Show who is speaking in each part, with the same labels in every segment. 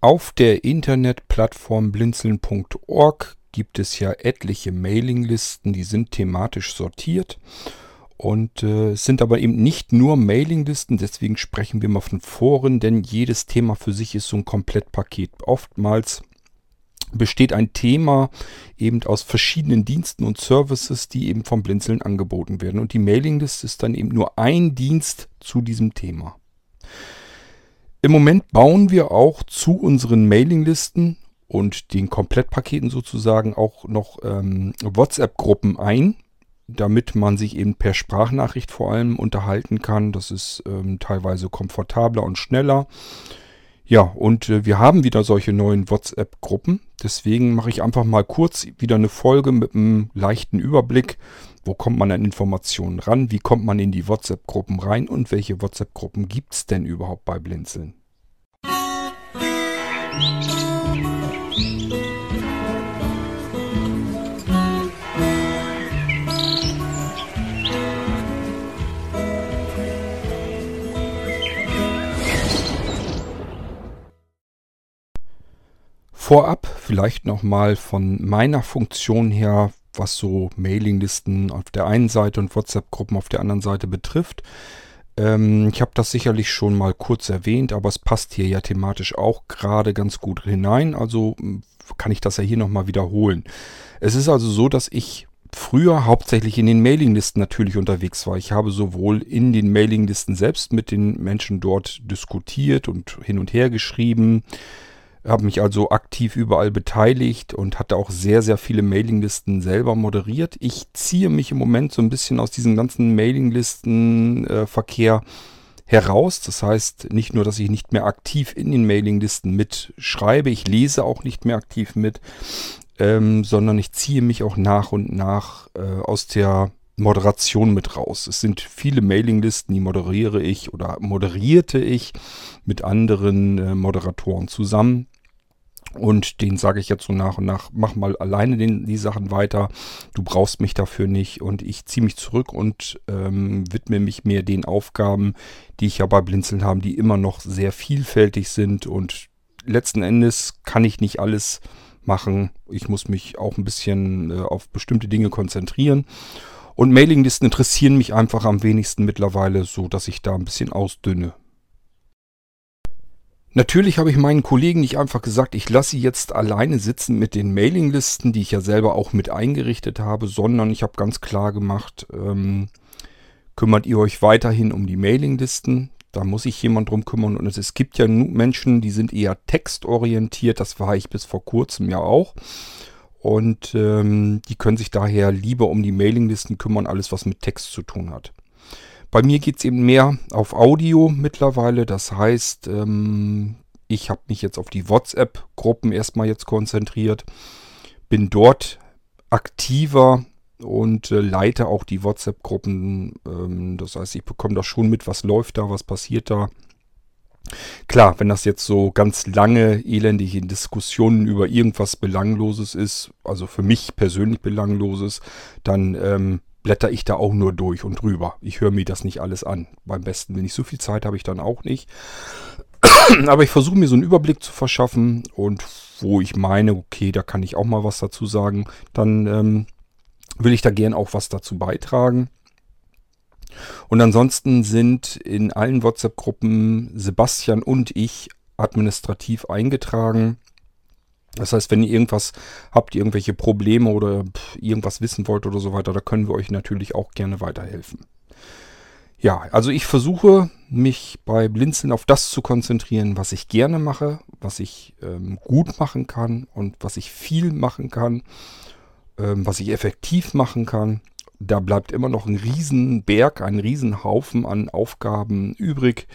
Speaker 1: Auf der Internetplattform blinzeln.org gibt es ja etliche Mailinglisten, die sind thematisch sortiert und äh, sind aber eben nicht nur Mailinglisten, deswegen sprechen wir mal von Foren, denn jedes Thema für sich ist so ein Komplettpaket. Oftmals besteht ein Thema eben aus verschiedenen Diensten und Services, die eben vom Blinzeln angeboten werden. Und die Mailingliste ist dann eben nur ein Dienst zu diesem Thema. Im Moment bauen wir auch zu unseren Mailinglisten und den Komplettpaketen sozusagen auch noch ähm, WhatsApp-Gruppen ein, damit man sich eben per Sprachnachricht vor allem unterhalten kann. Das ist ähm, teilweise komfortabler und schneller. Ja, und äh, wir haben wieder solche neuen WhatsApp-Gruppen. Deswegen mache ich einfach mal kurz wieder eine Folge mit einem leichten Überblick. Wo kommt man an Informationen ran? Wie kommt man in die WhatsApp-Gruppen rein? Und welche WhatsApp-Gruppen gibt es denn überhaupt bei Blinzeln? Vorab vielleicht nochmal von meiner Funktion her, was so Mailinglisten auf der einen Seite und WhatsApp-Gruppen auf der anderen Seite betrifft. Ähm, ich habe das sicherlich schon mal kurz erwähnt, aber es passt hier ja thematisch auch gerade ganz gut hinein. Also hm, kann ich das ja hier nochmal wiederholen. Es ist also so, dass ich früher hauptsächlich in den Mailinglisten natürlich unterwegs war. Ich habe sowohl in den Mailinglisten selbst mit den Menschen dort diskutiert und hin und her geschrieben habe mich also aktiv überall beteiligt und hatte auch sehr, sehr viele Mailinglisten selber moderiert. Ich ziehe mich im Moment so ein bisschen aus diesem ganzen Mailinglistenverkehr äh, heraus. Das heißt nicht nur, dass ich nicht mehr aktiv in den Mailinglisten mitschreibe, ich lese auch nicht mehr aktiv mit, ähm, sondern ich ziehe mich auch nach und nach äh, aus der Moderation mit raus. Es sind viele Mailinglisten, die moderiere ich oder moderierte ich mit anderen äh, Moderatoren zusammen. Und den sage ich jetzt so nach und nach, mach mal alleine den, die Sachen weiter. Du brauchst mich dafür nicht. Und ich ziehe mich zurück und ähm, widme mich mehr den Aufgaben, die ich ja bei Blinzeln habe, die immer noch sehr vielfältig sind. Und letzten Endes kann ich nicht alles machen. Ich muss mich auch ein bisschen äh, auf bestimmte Dinge konzentrieren. Und Mailinglisten interessieren mich einfach am wenigsten mittlerweile, so dass ich da ein bisschen ausdünne. Natürlich habe ich meinen Kollegen nicht einfach gesagt, ich lasse sie jetzt alleine sitzen mit den Mailinglisten, die ich ja selber auch mit eingerichtet habe, sondern ich habe ganz klar gemacht, ähm, kümmert ihr euch weiterhin um die Mailinglisten. Da muss sich jemand drum kümmern. Und es, gibt ja Menschen, die sind eher textorientiert. Das war ich bis vor kurzem ja auch. Und ähm, die können sich daher lieber um die Mailinglisten kümmern, alles was mit Text zu tun hat. Bei mir geht es eben mehr auf Audio mittlerweile. Das heißt, ähm, ich habe mich jetzt auf die WhatsApp-Gruppen erstmal jetzt konzentriert. Bin dort aktiver und äh, leite auch die WhatsApp-Gruppen. Ähm, das heißt, ich bekomme da schon mit, was läuft da, was passiert da. Klar, wenn das jetzt so ganz lange elendige Diskussionen über irgendwas Belangloses ist, also für mich persönlich Belangloses, dann ähm, blätter ich da auch nur durch und drüber. Ich höre mir das nicht alles an. Beim besten, wenn ich so viel Zeit habe ich dann auch nicht. Aber ich versuche mir so einen Überblick zu verschaffen und wo ich meine, okay, da kann ich auch mal was dazu sagen, dann ähm, will ich da gern auch was dazu beitragen. Und ansonsten sind in allen WhatsApp-Gruppen Sebastian und ich administrativ eingetragen. Das heißt, wenn ihr irgendwas habt, irgendwelche Probleme oder irgendwas wissen wollt oder so weiter, da können wir euch natürlich auch gerne weiterhelfen. Ja, also ich versuche mich bei Blinzeln auf das zu konzentrieren, was ich gerne mache, was ich ähm, gut machen kann und was ich viel machen kann, ähm, was ich effektiv machen kann. Da bleibt immer noch ein Riesenberg, ein Riesenhaufen an Aufgaben übrig,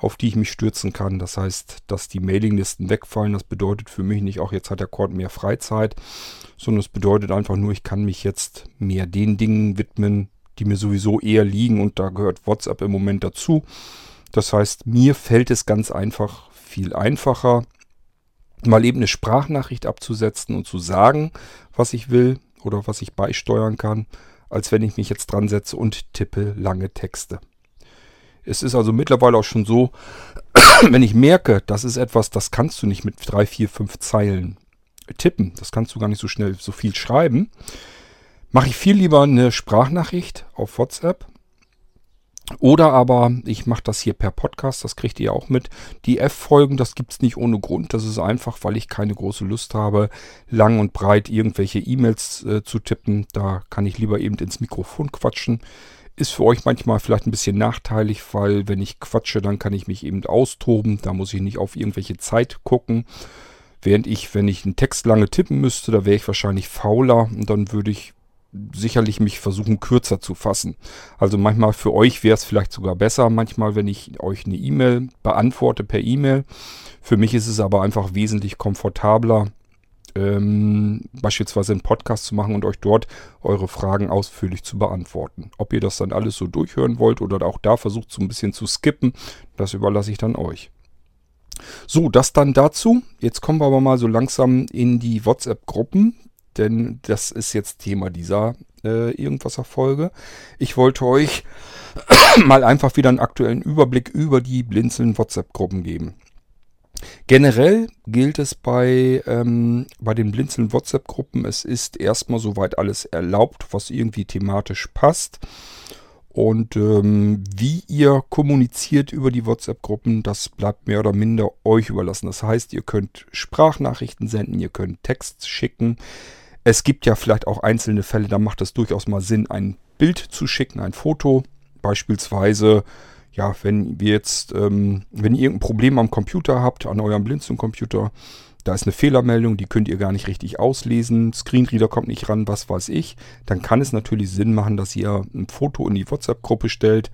Speaker 1: auf die ich mich stürzen kann. Das heißt, dass die Mailinglisten wegfallen. Das bedeutet für mich nicht auch, jetzt hat der Cord mehr Freizeit, sondern es bedeutet einfach nur, ich kann mich jetzt mehr den Dingen widmen, die mir sowieso eher liegen und da gehört WhatsApp im Moment dazu. Das heißt, mir fällt es ganz einfach viel einfacher, mal eben eine Sprachnachricht abzusetzen und zu sagen, was ich will oder was ich beisteuern kann, als wenn ich mich jetzt dran setze und tippe lange Texte. Es ist also mittlerweile auch schon so, wenn ich merke, das ist etwas, das kannst du nicht mit drei, vier, fünf Zeilen tippen, das kannst du gar nicht so schnell so viel schreiben, mache ich viel lieber eine Sprachnachricht auf WhatsApp. Oder aber ich mache das hier per Podcast, das kriegt ihr auch mit. Die F-Folgen, das gibt es nicht ohne Grund. Das ist einfach, weil ich keine große Lust habe, lang und breit irgendwelche E-Mails äh, zu tippen. Da kann ich lieber eben ins Mikrofon quatschen. Ist für euch manchmal vielleicht ein bisschen nachteilig, weil wenn ich quatsche, dann kann ich mich eben austoben. Da muss ich nicht auf irgendwelche Zeit gucken. Während ich, wenn ich einen Text lange tippen müsste, da wäre ich wahrscheinlich fauler und dann würde ich sicherlich mich versuchen kürzer zu fassen. Also manchmal für euch wäre es vielleicht sogar besser, manchmal wenn ich euch eine E-Mail beantworte per E-Mail. Für mich ist es aber einfach wesentlich komfortabler, ähm, beispielsweise einen Podcast zu machen und euch dort eure Fragen ausführlich zu beantworten. Ob ihr das dann alles so durchhören wollt oder auch da versucht so ein bisschen zu skippen, das überlasse ich dann euch. So, das dann dazu. Jetzt kommen wir aber mal so langsam in die WhatsApp-Gruppen denn das ist jetzt Thema dieser äh, Irgendwas-Folge. Ich wollte euch mal einfach wieder einen aktuellen Überblick über die Blinzeln WhatsApp-Gruppen geben. Generell gilt es bei, ähm, bei den Blinzeln WhatsApp-Gruppen, es ist erstmal soweit alles erlaubt, was irgendwie thematisch passt. Und ähm, wie ihr kommuniziert über die WhatsApp-Gruppen, das bleibt mehr oder minder euch überlassen. Das heißt, ihr könnt Sprachnachrichten senden, ihr könnt Text schicken, es gibt ja vielleicht auch einzelne Fälle, da macht es durchaus mal Sinn, ein Bild zu schicken, ein Foto. Beispielsweise, ja, wenn wir jetzt, ähm, wenn ihr irgendein Problem am Computer habt, an eurem Blinzeln-Computer, da ist eine Fehlermeldung, die könnt ihr gar nicht richtig auslesen, Screenreader kommt nicht ran, was weiß ich, dann kann es natürlich Sinn machen, dass ihr ein Foto in die WhatsApp-Gruppe stellt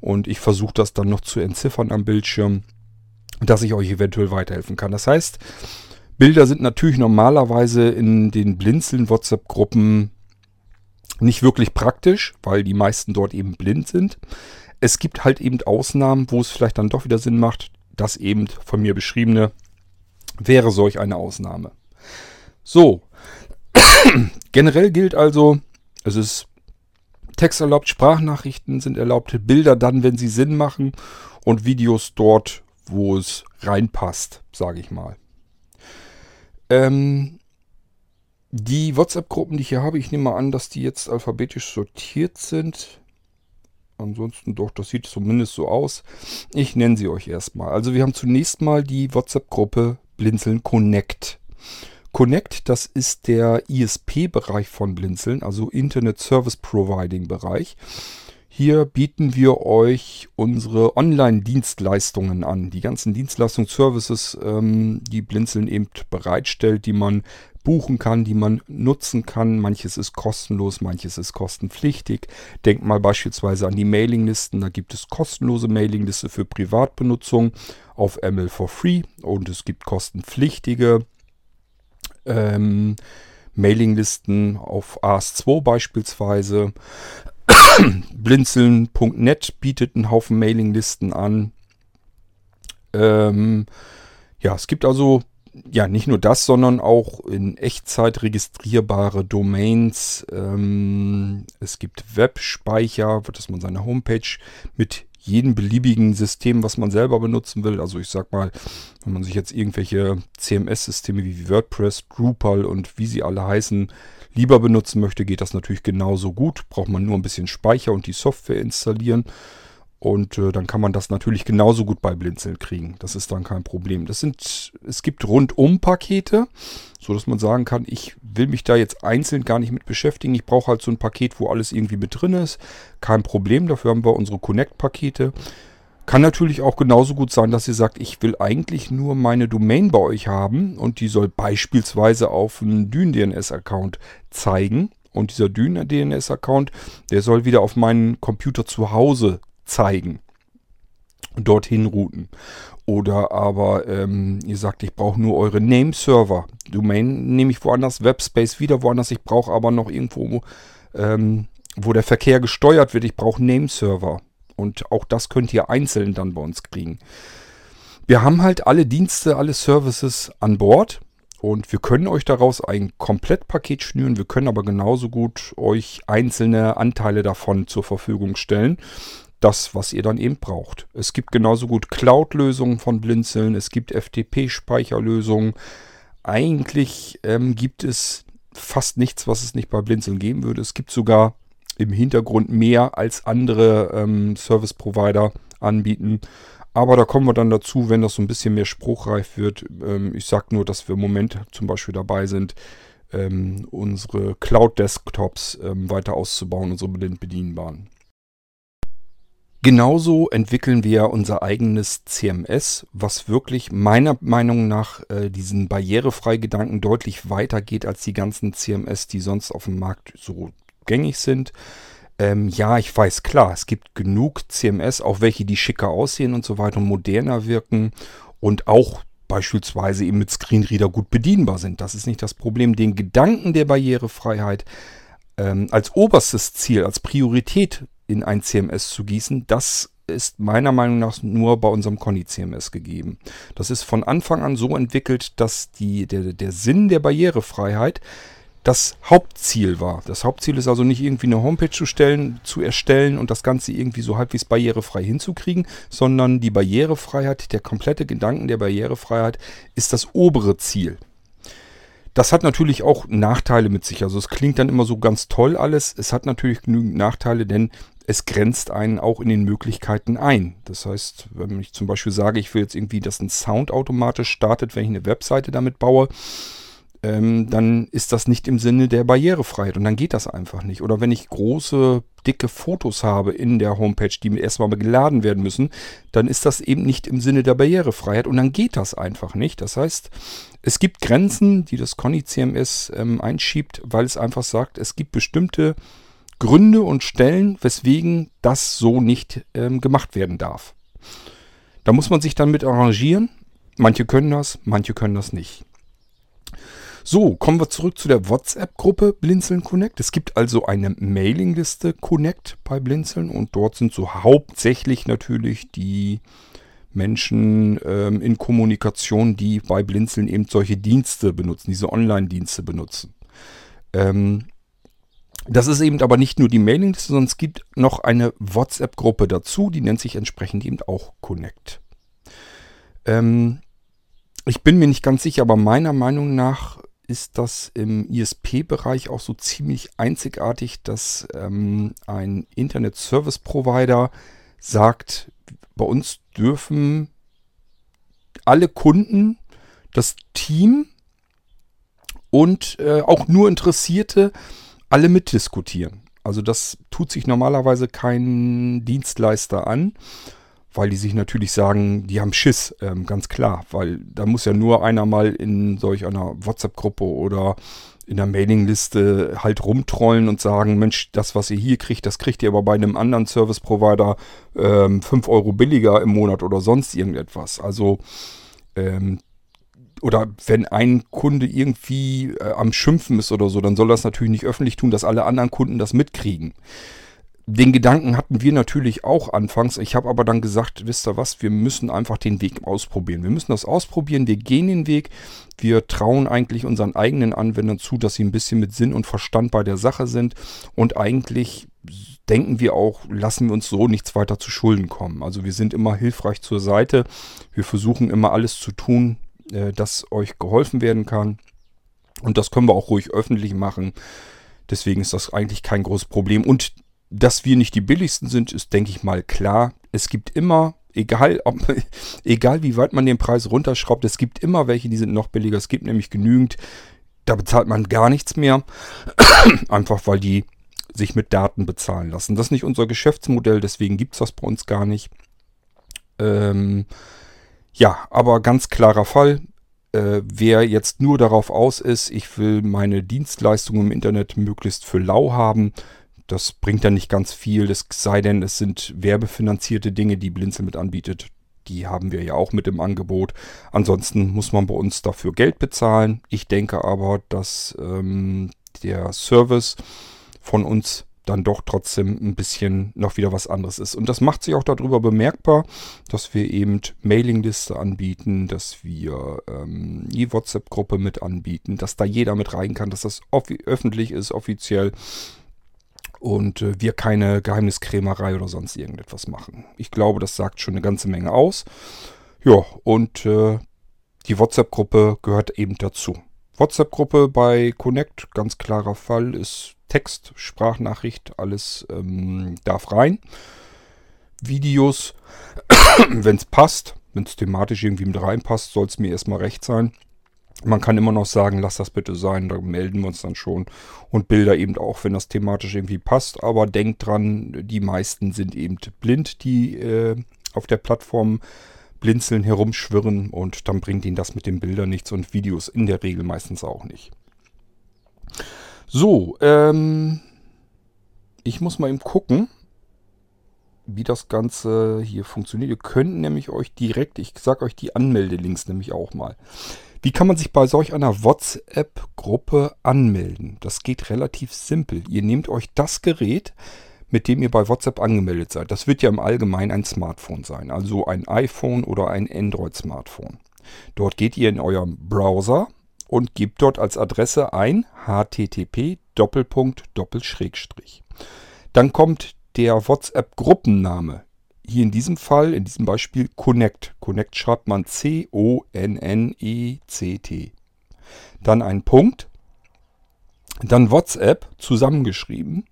Speaker 1: und ich versuche das dann noch zu entziffern am Bildschirm, dass ich euch eventuell weiterhelfen kann. Das heißt, Bilder sind natürlich normalerweise in den blinzeln WhatsApp-Gruppen nicht wirklich praktisch, weil die meisten dort eben blind sind. Es gibt halt eben Ausnahmen, wo es vielleicht dann doch wieder Sinn macht. Das eben von mir beschriebene wäre solch eine Ausnahme. So, generell gilt also, es ist Text erlaubt, Sprachnachrichten sind erlaubt, Bilder dann, wenn sie Sinn machen und Videos dort, wo es reinpasst, sage ich mal. Ähm, die WhatsApp-Gruppen, die ich hier habe, ich nehme mal an, dass die jetzt alphabetisch sortiert sind. Ansonsten doch, das sieht zumindest so aus. Ich nenne sie euch erstmal. Also wir haben zunächst mal die WhatsApp-Gruppe Blinzeln Connect. Connect, das ist der ISP-Bereich von Blinzeln, also Internet Service Providing Bereich. Hier bieten wir euch unsere Online-Dienstleistungen an. Die ganzen Dienstleistungsservices, ähm, die Blinzeln eben bereitstellt, die man buchen kann, die man nutzen kann. Manches ist kostenlos, manches ist kostenpflichtig. Denkt mal beispielsweise an die Mailinglisten. Da gibt es kostenlose Mailingliste für Privatbenutzung auf ML for Free und es gibt kostenpflichtige ähm, Mailinglisten auf AS2 beispielsweise. Blinzeln.net bietet einen Haufen Mailinglisten an. Ähm, ja, es gibt also ja nicht nur das, sondern auch in Echtzeit registrierbare Domains. Ähm, es gibt Webspeicher, dass man seine Homepage mit jedem beliebigen System, was man selber benutzen will. Also ich sag mal, wenn man sich jetzt irgendwelche CMS-Systeme wie WordPress, Drupal und wie sie alle heißen, lieber benutzen möchte, geht das natürlich genauso gut. Braucht man nur ein bisschen Speicher und die Software installieren. Und äh, dann kann man das natürlich genauso gut bei Blinzeln kriegen. Das ist dann kein Problem. Das sind, es gibt Rundum-Pakete, so dass man sagen kann, ich will mich da jetzt einzeln gar nicht mit beschäftigen. Ich brauche halt so ein Paket, wo alles irgendwie mit drin ist. Kein Problem. Dafür haben wir unsere Connect-Pakete. Kann natürlich auch genauso gut sein, dass ihr sagt, ich will eigentlich nur meine Domain bei euch haben und die soll beispielsweise auf einen Dyn-DNS-Account zeigen. Und dieser Dyn-DNS-Account, der soll wieder auf meinen Computer zu Hause zeigen. Dorthin routen. Oder aber ähm, ihr sagt, ich brauche nur eure Name-Server. Domain nehme ich woanders, Webspace wieder woanders. Ich brauche aber noch irgendwo, ähm, wo der Verkehr gesteuert wird. Ich brauche Name-Server. Und auch das könnt ihr einzeln dann bei uns kriegen. Wir haben halt alle Dienste, alle Services an Bord. Und wir können euch daraus ein Komplettpaket schnüren. Wir können aber genauso gut euch einzelne Anteile davon zur Verfügung stellen. Das, was ihr dann eben braucht. Es gibt genauso gut Cloud-Lösungen von Blinzeln, es gibt FTP-Speicherlösungen. Eigentlich ähm, gibt es fast nichts, was es nicht bei Blinzeln geben würde. Es gibt sogar im Hintergrund mehr als andere ähm, Service-Provider anbieten. Aber da kommen wir dann dazu, wenn das so ein bisschen mehr spruchreif wird. Ähm, ich sage nur, dass wir im Moment zum Beispiel dabei sind, ähm, unsere Cloud-Desktops ähm, weiter auszubauen, unsere blind bedienbaren. Genauso entwickeln wir unser eigenes CMS, was wirklich meiner Meinung nach äh, diesen Barrierefrei-Gedanken deutlich weiter geht als die ganzen CMS, die sonst auf dem Markt so gängig sind. Ähm, ja, ich weiß, klar, es gibt genug CMS, auch welche, die schicker aussehen und so weiter und moderner wirken und auch beispielsweise eben mit Screenreader gut bedienbar sind. Das ist nicht das Problem. Den Gedanken der Barrierefreiheit ähm, als oberstes Ziel, als Priorität in ein CMS zu gießen, das ist meiner Meinung nach nur bei unserem Conny CMS gegeben. Das ist von Anfang an so entwickelt, dass die, der, der Sinn der Barrierefreiheit das Hauptziel war. Das Hauptziel ist also nicht irgendwie eine Homepage zu stellen, zu erstellen und das Ganze irgendwie so halbwegs barrierefrei hinzukriegen, sondern die Barrierefreiheit, der komplette Gedanken der Barrierefreiheit ist das obere Ziel. Das hat natürlich auch Nachteile mit sich. Also es klingt dann immer so ganz toll alles. Es hat natürlich genügend Nachteile, denn es grenzt einen auch in den Möglichkeiten ein. Das heißt, wenn ich zum Beispiel sage, ich will jetzt irgendwie, dass ein Sound automatisch startet, wenn ich eine Webseite damit baue, ähm, dann ist das nicht im Sinne der Barrierefreiheit und dann geht das einfach nicht. Oder wenn ich große, dicke Fotos habe in der Homepage, die erstmal geladen werden müssen, dann ist das eben nicht im Sinne der Barrierefreiheit und dann geht das einfach nicht. Das heißt, es gibt Grenzen, die das Conny CMS ähm, einschiebt, weil es einfach sagt, es gibt bestimmte Gründe und Stellen, weswegen das so nicht ähm, gemacht werden darf. Da muss man sich dann mit arrangieren. Manche können das, manche können das nicht. So, kommen wir zurück zu der WhatsApp-Gruppe Blinzeln Connect. Es gibt also eine Mailingliste Connect bei Blinzeln und dort sind so hauptsächlich natürlich die Menschen ähm, in Kommunikation, die bei Blinzeln eben solche Dienste benutzen, diese Online-Dienste benutzen. Ähm, das ist eben aber nicht nur die Mailingliste, sondern es gibt noch eine WhatsApp-Gruppe dazu, die nennt sich entsprechend eben auch Connect. Ähm, ich bin mir nicht ganz sicher, aber meiner Meinung nach ist das im ISP-Bereich auch so ziemlich einzigartig, dass ähm, ein Internet-Service-Provider sagt, bei uns dürfen alle Kunden, das Team und äh, auch nur Interessierte alle mitdiskutieren. Also das tut sich normalerweise kein Dienstleister an weil die sich natürlich sagen, die haben Schiss, ähm, ganz klar, weil da muss ja nur einer mal in solch einer WhatsApp-Gruppe oder in der Mailingliste halt rumtrollen und sagen, Mensch, das, was ihr hier kriegt, das kriegt ihr aber bei einem anderen Service-Provider ähm, 5 Euro billiger im Monat oder sonst irgendetwas. Also, ähm, oder wenn ein Kunde irgendwie äh, am Schimpfen ist oder so, dann soll das natürlich nicht öffentlich tun, dass alle anderen Kunden das mitkriegen. Den Gedanken hatten wir natürlich auch anfangs. Ich habe aber dann gesagt, wisst ihr was, wir müssen einfach den Weg ausprobieren. Wir müssen das ausprobieren, wir gehen den Weg. Wir trauen eigentlich unseren eigenen Anwendern zu, dass sie ein bisschen mit Sinn und Verstand bei der Sache sind. Und eigentlich denken wir auch, lassen wir uns so nichts weiter zu Schulden kommen. Also wir sind immer hilfreich zur Seite. Wir versuchen immer alles zu tun, äh, dass euch geholfen werden kann. Und das können wir auch ruhig öffentlich machen. Deswegen ist das eigentlich kein großes Problem. Und dass wir nicht die billigsten sind, ist, denke ich mal, klar. Es gibt immer, egal, ob, egal wie weit man den Preis runterschraubt, es gibt immer welche, die sind noch billiger. Es gibt nämlich genügend, da bezahlt man gar nichts mehr. Einfach weil die sich mit Daten bezahlen lassen. Das ist nicht unser Geschäftsmodell, deswegen gibt es das bei uns gar nicht. Ähm, ja, aber ganz klarer Fall. Äh, wer jetzt nur darauf aus ist, ich will meine Dienstleistungen im Internet möglichst für lau haben, das bringt dann nicht ganz viel, es sei denn, es sind werbefinanzierte Dinge, die Blinzel mit anbietet. Die haben wir ja auch mit im Angebot. Ansonsten muss man bei uns dafür Geld bezahlen. Ich denke aber, dass ähm, der Service von uns dann doch trotzdem ein bisschen noch wieder was anderes ist. Und das macht sich auch darüber bemerkbar, dass wir eben Mailingliste anbieten, dass wir ähm, die WhatsApp-Gruppe mit anbieten, dass da jeder mit rein kann, dass das öffentlich ist, offiziell und äh, wir keine Geheimniskrämerei oder sonst irgendetwas machen. Ich glaube, das sagt schon eine ganze Menge aus. Ja, und äh, die WhatsApp-Gruppe gehört eben dazu. WhatsApp-Gruppe bei Connect, ganz klarer Fall, ist Text, Sprachnachricht, alles ähm, darf rein. Videos, wenn es passt, wenn es thematisch irgendwie mit reinpasst, soll es mir erstmal recht sein. Man kann immer noch sagen, lass das bitte sein, da melden wir uns dann schon. Und Bilder eben auch, wenn das thematisch irgendwie passt. Aber denkt dran, die meisten sind eben blind, die äh, auf der Plattform blinzeln, herumschwirren und dann bringt ihnen das mit den Bildern nichts und Videos in der Regel meistens auch nicht. So, ähm, ich muss mal eben gucken, wie das Ganze hier funktioniert. Ihr könnt nämlich euch direkt, ich sage euch die Anmeldelinks nämlich auch mal. Wie kann man sich bei solch einer WhatsApp-Gruppe anmelden? Das geht relativ simpel. Ihr nehmt euch das Gerät, mit dem ihr bei WhatsApp angemeldet seid. Das wird ja im Allgemeinen ein Smartphone sein, also ein iPhone oder ein Android-Smartphone. Dort geht ihr in eurem Browser und gebt dort als Adresse ein http Dann kommt der WhatsApp-Gruppenname. Hier in diesem Fall, in diesem Beispiel Connect. Connect schreibt man C-O-N-N-E-C-T. Dann ein Punkt. Dann WhatsApp zusammengeschrieben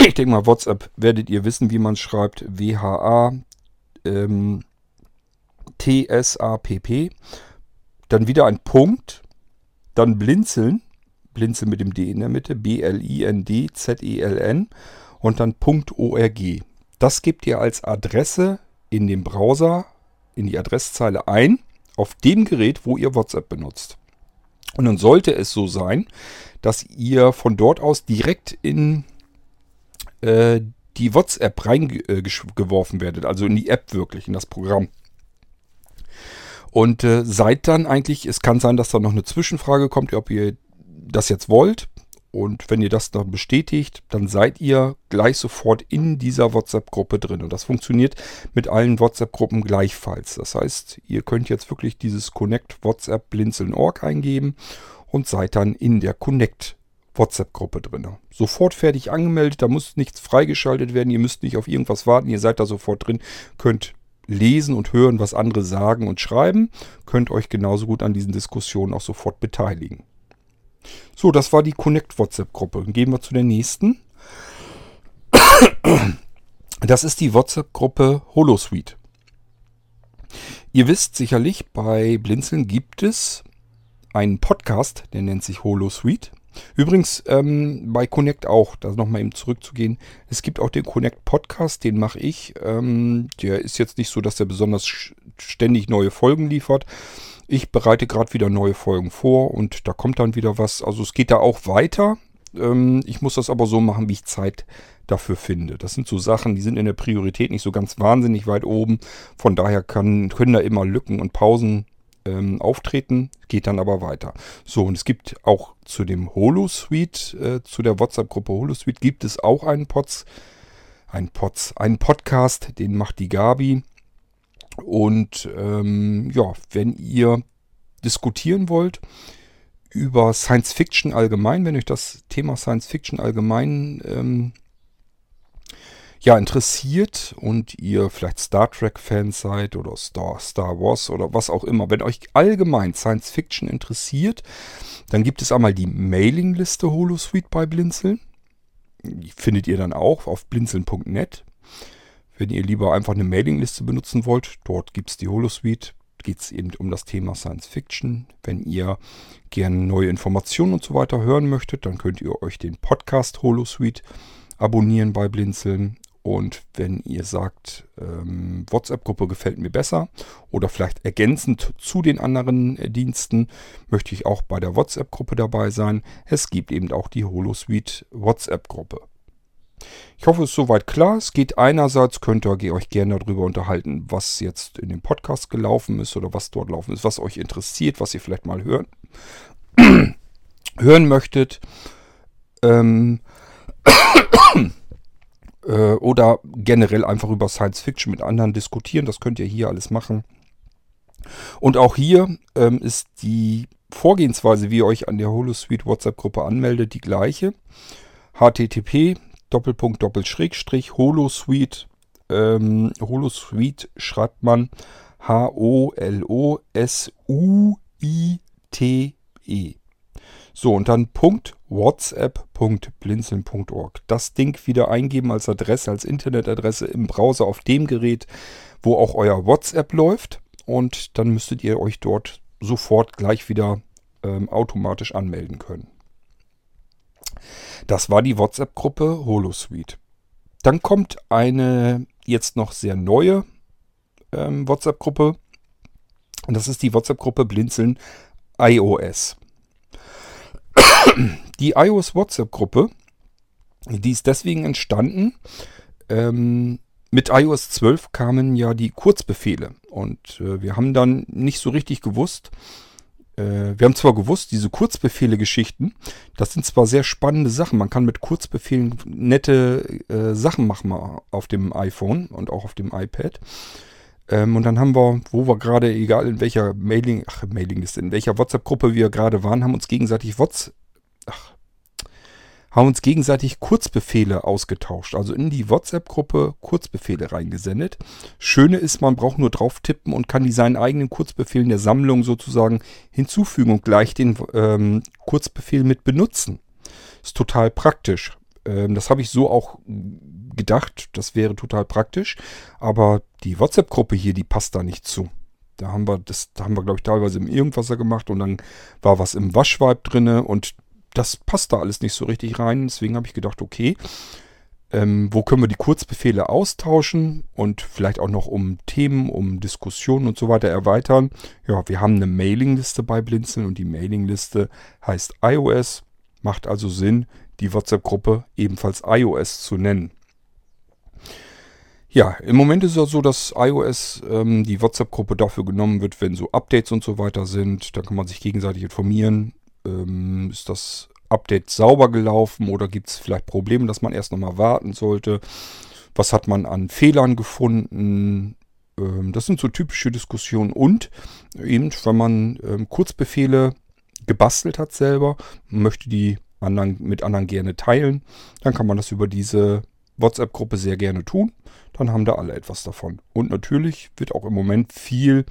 Speaker 1: ich denke mal, WhatsApp werdet ihr wissen, wie man schreibt. W-H-A ähm, T-S-A-P-P. Dann wieder ein Punkt. Dann blinzeln. Blinzeln mit dem D in der Mitte. B-L-I-N-D-Z-E-L-N. Und dann .org. Das gebt ihr als Adresse in den Browser, in die Adresszeile ein, auf dem Gerät, wo ihr WhatsApp benutzt. Und dann sollte es so sein, dass ihr von dort aus direkt in äh, die WhatsApp reingeworfen werdet, also in die App wirklich, in das Programm. Und äh, seid dann eigentlich, es kann sein, dass da noch eine Zwischenfrage kommt, ob ihr das jetzt wollt. Und wenn ihr das dann bestätigt, dann seid ihr gleich sofort in dieser WhatsApp-Gruppe drin. Und das funktioniert mit allen WhatsApp-Gruppen gleichfalls. Das heißt, ihr könnt jetzt wirklich dieses Connect WhatsApp Blinzeln.org eingeben und seid dann in der Connect WhatsApp-Gruppe drin. Sofort fertig angemeldet, da muss nichts freigeschaltet werden, ihr müsst nicht auf irgendwas warten, ihr seid da sofort drin, könnt lesen und hören, was andere sagen und schreiben, könnt euch genauso gut an diesen Diskussionen auch sofort beteiligen. So, das war die Connect WhatsApp-Gruppe. Gehen wir zu der nächsten. Das ist die WhatsApp-Gruppe HoloSuite. Ihr wisst sicherlich, bei Blinzeln gibt es einen Podcast, der nennt sich HoloSuite. Übrigens ähm, bei Connect auch, da nochmal eben zurückzugehen. Es gibt auch den Connect Podcast, den mache ich. Ähm, der ist jetzt nicht so, dass der besonders ständig neue Folgen liefert. Ich bereite gerade wieder neue Folgen vor und da kommt dann wieder was. Also es geht da auch weiter. Ähm, ich muss das aber so machen, wie ich Zeit dafür finde. Das sind so Sachen, die sind in der Priorität nicht so ganz wahnsinnig weit oben. Von daher kann, können da immer Lücken und Pausen ähm, auftreten, geht dann aber weiter. So, und es gibt auch zu dem Holosuite, äh, zu der WhatsApp-Gruppe Holosuite, gibt es auch einen Pods, einen Pods, einen Podcast, den macht die Gabi. Und ähm, ja, wenn ihr diskutieren wollt über Science Fiction allgemein, wenn euch das Thema Science Fiction allgemein ähm, ja, interessiert und ihr vielleicht Star Trek-Fans seid oder Star, Star Wars oder was auch immer, wenn euch allgemein Science Fiction interessiert, dann gibt es einmal die Mailingliste Holosuite bei Blinzeln. Die findet ihr dann auch auf blinzeln.net. Wenn ihr lieber einfach eine Mailingliste benutzen wollt, dort gibt es die Holosuite. Geht es eben um das Thema Science Fiction. Wenn ihr gerne neue Informationen und so weiter hören möchtet, dann könnt ihr euch den Podcast Holosuite abonnieren bei Blinzeln. Und wenn ihr sagt, ähm, WhatsApp-Gruppe gefällt mir besser oder vielleicht ergänzend zu den anderen äh, Diensten, möchte ich auch bei der WhatsApp-Gruppe dabei sein. Es gibt eben auch die HoloSuite WhatsApp-Gruppe. Ich hoffe, es ist soweit klar. Es geht einerseits, könnt ihr euch gerne darüber unterhalten, was jetzt in dem Podcast gelaufen ist oder was dort laufen ist, was euch interessiert, was ihr vielleicht mal hören, hören möchtet. Ähm, äh, oder generell einfach über Science Fiction mit anderen diskutieren. Das könnt ihr hier alles machen. Und auch hier ähm, ist die Vorgehensweise, wie ihr euch an der Holosuite WhatsApp-Gruppe anmeldet, die gleiche. http Doppelpunkt Doppelschrägstrich Holosuite ähm, Holosuite schreibt man H-O-L-O-S-U-I-T-E. So, und dann whatsapp.blinzeln.org. Das Ding wieder eingeben als Adresse, als Internetadresse im Browser auf dem Gerät, wo auch euer WhatsApp läuft. Und dann müsstet ihr euch dort sofort gleich wieder ähm, automatisch anmelden können. Das war die WhatsApp-Gruppe Holosuite. Dann kommt eine jetzt noch sehr neue ähm, WhatsApp-Gruppe. Und das ist die WhatsApp-Gruppe Blinzeln iOS. Die iOS WhatsApp-Gruppe, die ist deswegen entstanden. Ähm, mit iOS 12 kamen ja die Kurzbefehle. Und äh, wir haben dann nicht so richtig gewusst, äh, wir haben zwar gewusst, diese Kurzbefehle-Geschichten, das sind zwar sehr spannende Sachen. Man kann mit Kurzbefehlen nette äh, Sachen machen auf dem iPhone und auch auf dem iPad. Ähm, und dann haben wir, wo wir gerade, egal in welcher Mailing, ach, Mailingliste, in welcher WhatsApp-Gruppe wir gerade waren, haben uns gegenseitig WhatsApp, ach, haben uns gegenseitig Kurzbefehle ausgetauscht. Also in die WhatsApp-Gruppe Kurzbefehle reingesendet. Schöne ist, man braucht nur drauf tippen und kann die seinen eigenen Kurzbefehlen der Sammlung sozusagen hinzufügen und gleich den ähm, Kurzbefehl mit benutzen. Ist total praktisch. Ähm, das habe ich so auch gedacht, das wäre total praktisch. Aber die WhatsApp-Gruppe hier, die passt da nicht zu. Da haben wir, das, da haben wir, glaube ich, teilweise im Irgendwasser gemacht und dann war was im Waschweib drinne und das passt da alles nicht so richtig rein. Deswegen habe ich gedacht, okay, ähm, wo können wir die Kurzbefehle austauschen und vielleicht auch noch um Themen, um Diskussionen und so weiter erweitern. Ja, wir haben eine Mailingliste bei Blinzeln und die Mailingliste heißt iOS. Macht also Sinn, die WhatsApp-Gruppe ebenfalls iOS zu nennen. Ja, im Moment ist es ja so, dass iOS ähm, die WhatsApp-Gruppe dafür genommen wird, wenn so Updates und so weiter sind. Da kann man sich gegenseitig informieren ähm, ist das Update sauber gelaufen oder gibt es vielleicht Probleme, dass man erst nochmal warten sollte? Was hat man an Fehlern gefunden? Ähm, das sind so typische Diskussionen. Und eben, wenn man ähm, Kurzbefehle gebastelt hat selber, möchte die anderen, mit anderen gerne teilen, dann kann man das über diese WhatsApp-Gruppe sehr gerne tun. Dann haben da alle etwas davon. Und natürlich wird auch im Moment viel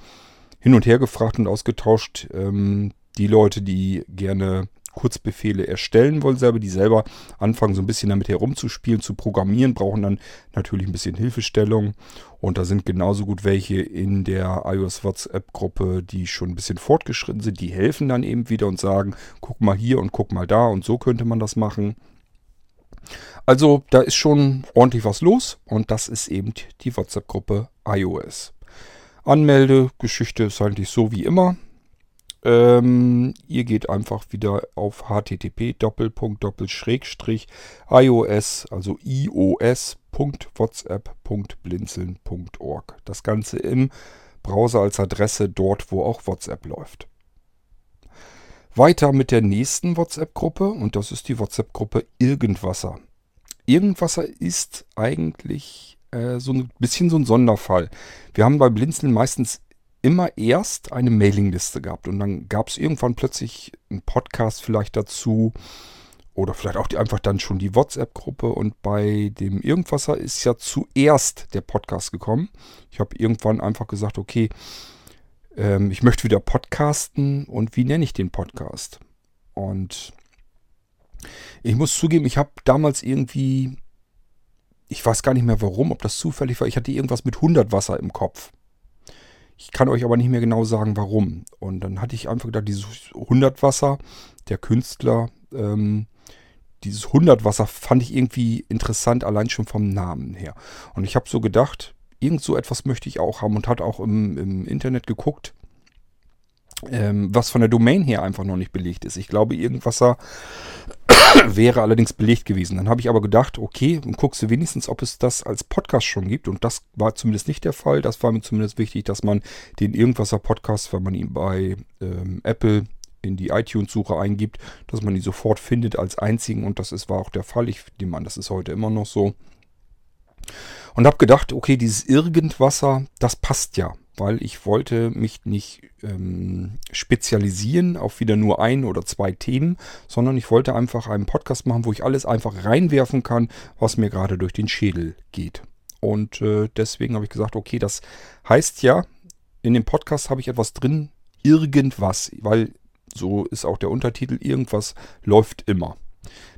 Speaker 1: hin und her gefragt und ausgetauscht. Ähm, die Leute, die gerne Kurzbefehle erstellen wollen, selber, die selber anfangen, so ein bisschen damit herumzuspielen, zu programmieren, brauchen dann natürlich ein bisschen Hilfestellung. Und da sind genauso gut welche in der iOS WhatsApp-Gruppe, die schon ein bisschen fortgeschritten sind. Die helfen dann eben wieder und sagen, guck mal hier und guck mal da und so könnte man das machen. Also da ist schon ordentlich was los und das ist eben die WhatsApp-Gruppe iOS. Anmeldegeschichte ist eigentlich so wie immer. Ähm, ihr geht einfach wieder auf http ios, also ios.whatsapp.blinzeln.org. Das Ganze im Browser als Adresse dort, wo auch WhatsApp läuft. Weiter mit der nächsten WhatsApp-Gruppe und das ist die WhatsApp-Gruppe Irgendwasser. Irgendwasser ist eigentlich äh, so ein bisschen so ein Sonderfall. Wir haben bei Blinzeln meistens immer erst eine Mailingliste gehabt und dann gab es irgendwann plötzlich einen Podcast vielleicht dazu oder vielleicht auch die, einfach dann schon die WhatsApp-Gruppe und bei dem Irgendwasser ist ja zuerst der Podcast gekommen. Ich habe irgendwann einfach gesagt, okay, ähm, ich möchte wieder podcasten und wie nenne ich den Podcast? Und ich muss zugeben, ich habe damals irgendwie, ich weiß gar nicht mehr warum, ob das zufällig war, ich hatte irgendwas mit 100 Wasser im Kopf. Ich kann euch aber nicht mehr genau sagen, warum. Und dann hatte ich einfach gedacht, dieses 100 Wasser, der Künstler, ähm, dieses 100 Wasser fand ich irgendwie interessant, allein schon vom Namen her. Und ich habe so gedacht, irgend so etwas möchte ich auch haben und hat auch im, im Internet geguckt, ähm, was von der Domain her einfach noch nicht belegt ist. Ich glaube, Irgendwasser wäre allerdings belegt gewesen. Dann habe ich aber gedacht, okay, guckst du wenigstens, ob es das als Podcast schon gibt. Und das war zumindest nicht der Fall. Das war mir zumindest wichtig, dass man den Irgendwasser Podcast, wenn man ihn bei ähm, Apple in die iTunes-Suche eingibt, dass man ihn sofort findet als einzigen. Und das ist, war auch der Fall. Ich nehme an, das ist heute immer noch so. Und habe gedacht, okay, dieses Irgendwasser, das passt ja. Weil ich wollte mich nicht ähm, spezialisieren auf wieder nur ein oder zwei Themen, sondern ich wollte einfach einen Podcast machen, wo ich alles einfach reinwerfen kann, was mir gerade durch den Schädel geht. Und äh, deswegen habe ich gesagt, okay, das heißt ja, in dem Podcast habe ich etwas drin, irgendwas, weil so ist auch der Untertitel, irgendwas läuft immer.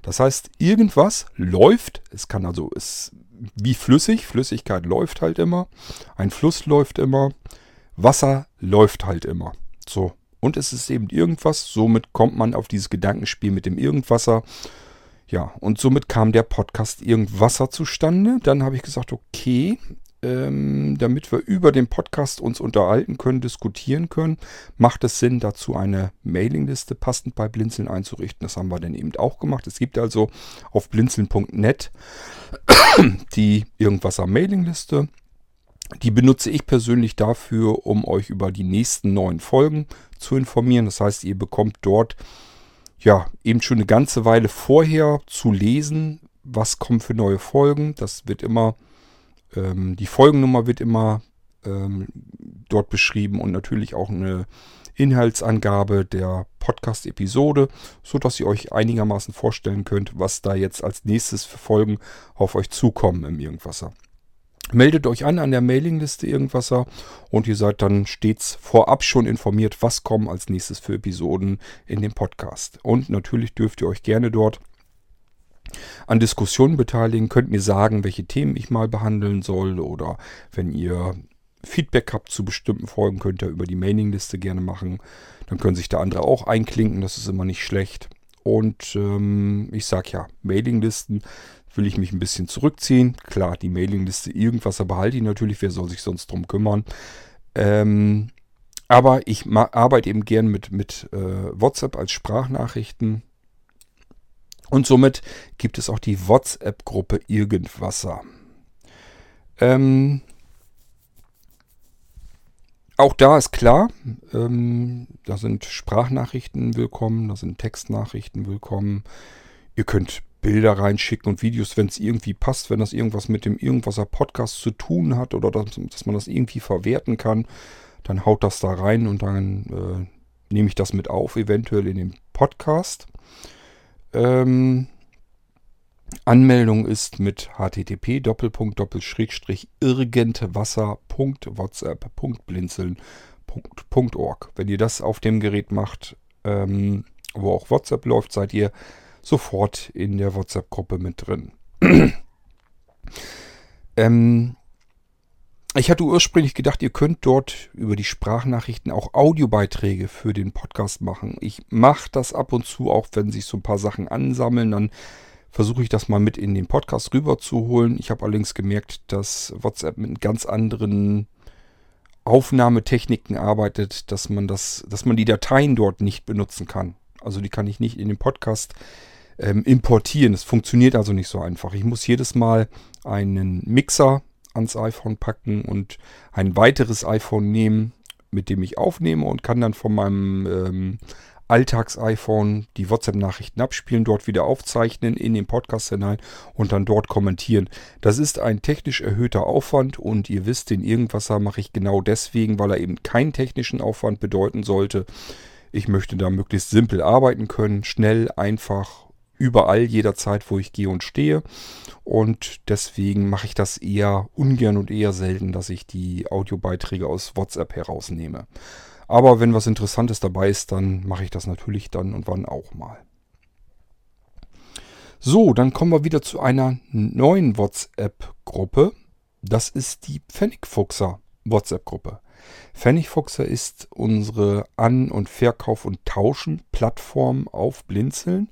Speaker 1: Das heißt, irgendwas läuft, es kann also, es wie flüssig, Flüssigkeit läuft halt immer, ein Fluss läuft immer, Wasser läuft halt immer. So, und es ist eben irgendwas, somit kommt man auf dieses Gedankenspiel mit dem Irgendwasser. Ja, und somit kam der Podcast Irgendwasser zustande. Dann habe ich gesagt, okay, ähm, damit wir über den Podcast uns unterhalten können, diskutieren können, macht es Sinn, dazu eine Mailingliste passend bei Blinzeln einzurichten. Das haben wir dann eben auch gemacht. Es gibt also auf blinzeln.net die Irgendwasser Mailingliste. Die benutze ich persönlich dafür, um euch über die nächsten neuen Folgen zu informieren. Das heißt, ihr bekommt dort ja eben schon eine ganze Weile vorher zu lesen, was kommt für neue Folgen. Das wird immer ähm, die Folgennummer wird immer ähm, dort beschrieben und natürlich auch eine Inhaltsangabe der Podcast-Episode, sodass ihr euch einigermaßen vorstellen könnt, was da jetzt als nächstes für Folgen auf euch zukommen im Irgendwasser. Meldet euch an an der Mailingliste Irgendwasser und ihr seid dann stets vorab schon informiert, was kommen als nächstes für Episoden in dem Podcast. Und natürlich dürft ihr euch gerne dort an Diskussionen beteiligen, könnt mir sagen, welche Themen ich mal behandeln soll oder wenn ihr Feedback habt zu bestimmten Folgen, könnt ihr über die Mailingliste gerne machen. Dann können sich da andere auch einklinken, das ist immer nicht schlecht. Und ähm, ich sage ja, Mailinglisten will ich mich ein bisschen zurückziehen. Klar, die Mailingliste irgendwas behalte ich natürlich, wer soll sich sonst drum kümmern. Ähm, aber ich arbeite eben gern mit, mit äh, WhatsApp als Sprachnachrichten. Und somit gibt es auch die WhatsApp-Gruppe Irgendwasser. Ähm, auch da ist klar, ähm, da sind Sprachnachrichten willkommen, da sind Textnachrichten willkommen. Ihr könnt Bilder reinschicken und Videos, wenn es irgendwie passt, wenn das irgendwas mit dem Irgendwaser Podcast zu tun hat oder dass, dass man das irgendwie verwerten kann, dann haut das da rein und dann äh, nehme ich das mit auf, eventuell in den Podcast. Ähm, Anmeldung ist mit http irgendwasser.whatsapp.blinzeln.org. Wenn ihr das auf dem Gerät macht, ähm, wo auch WhatsApp läuft, seid ihr sofort in der WhatsApp-Gruppe mit drin. ähm, ich hatte ursprünglich gedacht, ihr könnt dort über die Sprachnachrichten auch Audiobeiträge für den Podcast machen. Ich mache das ab und zu, auch wenn sich so ein paar Sachen ansammeln, dann versuche ich das mal mit in den Podcast rüber zu holen. Ich habe allerdings gemerkt, dass WhatsApp mit ganz anderen Aufnahmetechniken arbeitet, dass man das, dass man die Dateien dort nicht benutzen kann. Also die kann ich nicht in den Podcast ähm, importieren. Das funktioniert also nicht so einfach. Ich muss jedes Mal einen Mixer ans iPhone packen und ein weiteres iPhone nehmen, mit dem ich aufnehme und kann dann von meinem ähm, Alltags-iPhone die WhatsApp-Nachrichten abspielen, dort wieder aufzeichnen, in den Podcast hinein und dann dort kommentieren. Das ist ein technisch erhöhter Aufwand und ihr wisst, den Irgendwasser mache ich genau deswegen, weil er eben keinen technischen Aufwand bedeuten sollte. Ich möchte da möglichst simpel arbeiten können, schnell, einfach überall, jederzeit, wo ich gehe und stehe. Und deswegen mache ich das eher ungern und eher selten, dass ich die Audiobeiträge aus WhatsApp herausnehme. Aber wenn was Interessantes dabei ist, dann mache ich das natürlich dann und wann auch mal. So, dann kommen wir wieder zu einer neuen WhatsApp-Gruppe. Das ist die Pfennigfuchser WhatsApp-Gruppe. Pfennigfuchser ist unsere An- und Verkauf- und Tauschen-Plattform auf Blinzeln.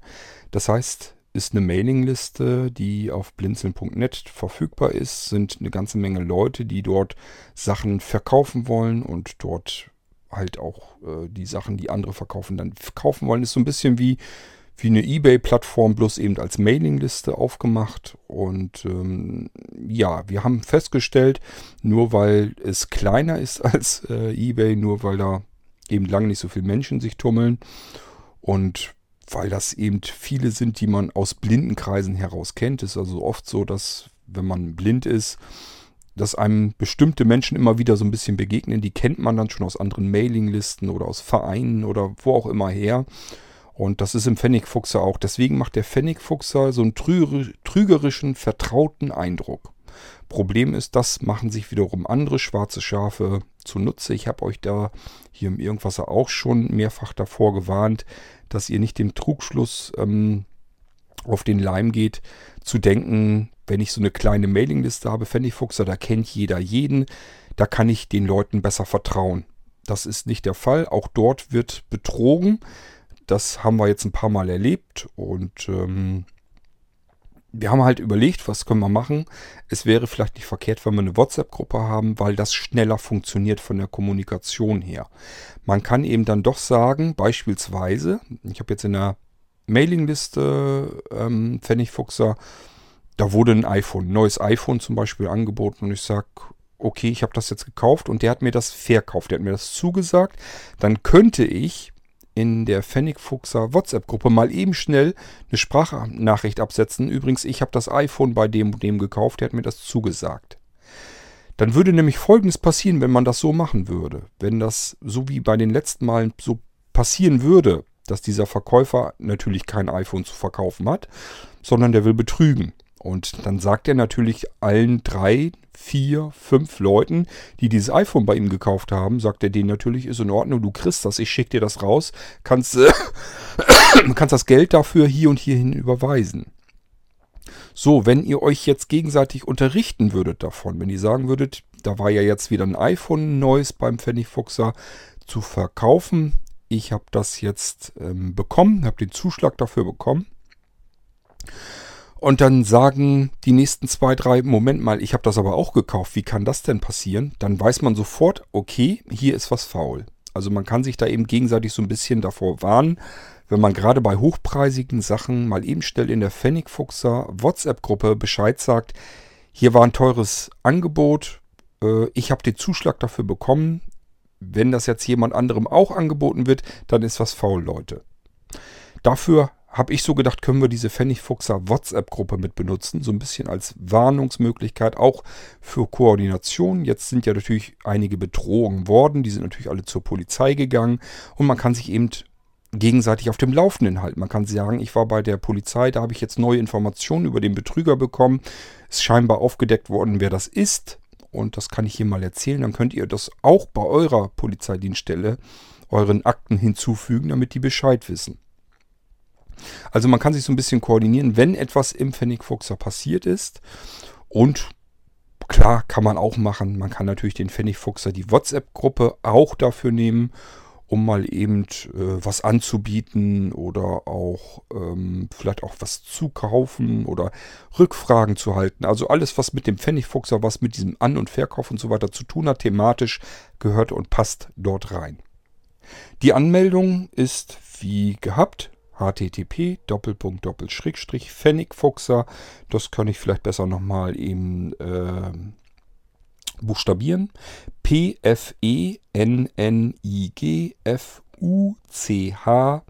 Speaker 1: Das heißt, ist eine Mailingliste, die auf blinzeln.net verfügbar ist, sind eine ganze Menge Leute, die dort Sachen verkaufen wollen und dort halt auch äh, die Sachen, die andere verkaufen, dann verkaufen wollen. Ist so ein bisschen wie, wie eine Ebay-Plattform, bloß eben als Mailingliste aufgemacht. Und ähm, ja, wir haben festgestellt, nur weil es kleiner ist als äh, Ebay, nur weil da eben lange nicht so viele Menschen sich tummeln und weil das eben viele sind, die man aus Blindenkreisen heraus kennt. Es ist also oft so, dass wenn man blind ist, dass einem bestimmte Menschen immer wieder so ein bisschen begegnen. Die kennt man dann schon aus anderen Mailinglisten oder aus Vereinen oder wo auch immer her. Und das ist im Pfennigfuchser auch. Deswegen macht der Pfennigfuchser so einen trügerischen, vertrauten Eindruck. Problem ist, das machen sich wiederum andere schwarze Schafe zunutze. Ich habe euch da hier im Irgendwasser auch schon mehrfach davor gewarnt, dass ihr nicht dem Trugschluss ähm, auf den Leim geht, zu denken, wenn ich so eine kleine Mailingliste habe, Pfennigfuchser, da kennt jeder jeden, da kann ich den Leuten besser vertrauen. Das ist nicht der Fall. Auch dort wird betrogen. Das haben wir jetzt ein paar Mal erlebt und ähm, wir haben halt überlegt, was können wir machen. Es wäre vielleicht nicht verkehrt, wenn wir eine WhatsApp-Gruppe haben, weil das schneller funktioniert von der Kommunikation her. Man kann eben dann doch sagen, beispielsweise, ich habe jetzt in der Mailingliste ähm, Pfennigfuchser, da wurde ein iPhone, ein neues iPhone zum Beispiel angeboten und ich sage, okay, ich habe das jetzt gekauft und der hat mir das verkauft, der hat mir das zugesagt, dann könnte ich in der Pfennigfuchser WhatsApp-Gruppe mal eben schnell eine Sprachnachricht absetzen. Übrigens, ich habe das iPhone bei dem und dem gekauft, der hat mir das zugesagt. Dann würde nämlich Folgendes passieren, wenn man das so machen würde. Wenn das so wie bei den letzten Malen so passieren würde, dass dieser Verkäufer natürlich kein iPhone zu verkaufen hat, sondern der will betrügen. Und dann sagt er natürlich allen drei, vier, fünf Leuten, die dieses iPhone bei ihm gekauft haben, sagt er denen natürlich, ist in Ordnung, du kriegst das, ich schicke dir das raus, kannst, äh, kannst das Geld dafür hier und hierhin überweisen. So, wenn ihr euch jetzt gegenseitig unterrichten würdet davon, wenn ihr sagen würdet, da war ja jetzt wieder ein iPhone neues beim Pfennigfuchser zu verkaufen, ich habe das jetzt ähm, bekommen, habe den Zuschlag dafür bekommen und dann sagen die nächsten zwei, drei, Moment mal, ich habe das aber auch gekauft, wie kann das denn passieren? Dann weiß man sofort, okay, hier ist was faul. Also man kann sich da eben gegenseitig so ein bisschen davor warnen, wenn man gerade bei hochpreisigen Sachen mal eben schnell in der Pfennigfuchser WhatsApp-Gruppe Bescheid sagt, hier war ein teures Angebot, äh, ich habe den Zuschlag dafür bekommen. Wenn das jetzt jemand anderem auch angeboten wird, dann ist was faul, Leute. Dafür habe ich so gedacht, können wir diese Pfennigfuchser WhatsApp-Gruppe mit benutzen. So ein bisschen als Warnungsmöglichkeit, auch für Koordination. Jetzt sind ja natürlich einige betrogen worden. Die sind natürlich alle zur Polizei gegangen. Und man kann sich eben gegenseitig auf dem Laufenden halten. Man kann sagen, ich war bei der Polizei, da habe ich jetzt neue Informationen über den Betrüger bekommen. Ist scheinbar aufgedeckt worden, wer das ist. Und das kann ich hier mal erzählen. Dann könnt ihr das auch bei eurer Polizeidienststelle euren Akten hinzufügen, damit die Bescheid wissen. Also man kann sich so ein bisschen koordinieren, wenn etwas im Pfennigfuchser passiert ist. Und klar, kann man auch machen. Man kann natürlich den Pfennigfuchser, die WhatsApp-Gruppe auch dafür nehmen, um mal eben äh, was anzubieten oder auch ähm, vielleicht auch was zu kaufen oder Rückfragen zu halten. Also alles, was mit dem Pfennigfuchser, was mit diesem An- und Verkauf und so weiter zu tun hat, thematisch gehört und passt dort rein. Die Anmeldung ist wie gehabt http Pfennigfuchser. Das kann ich vielleicht besser nochmal eben äh, buchstabieren. P F E N N I G F U C H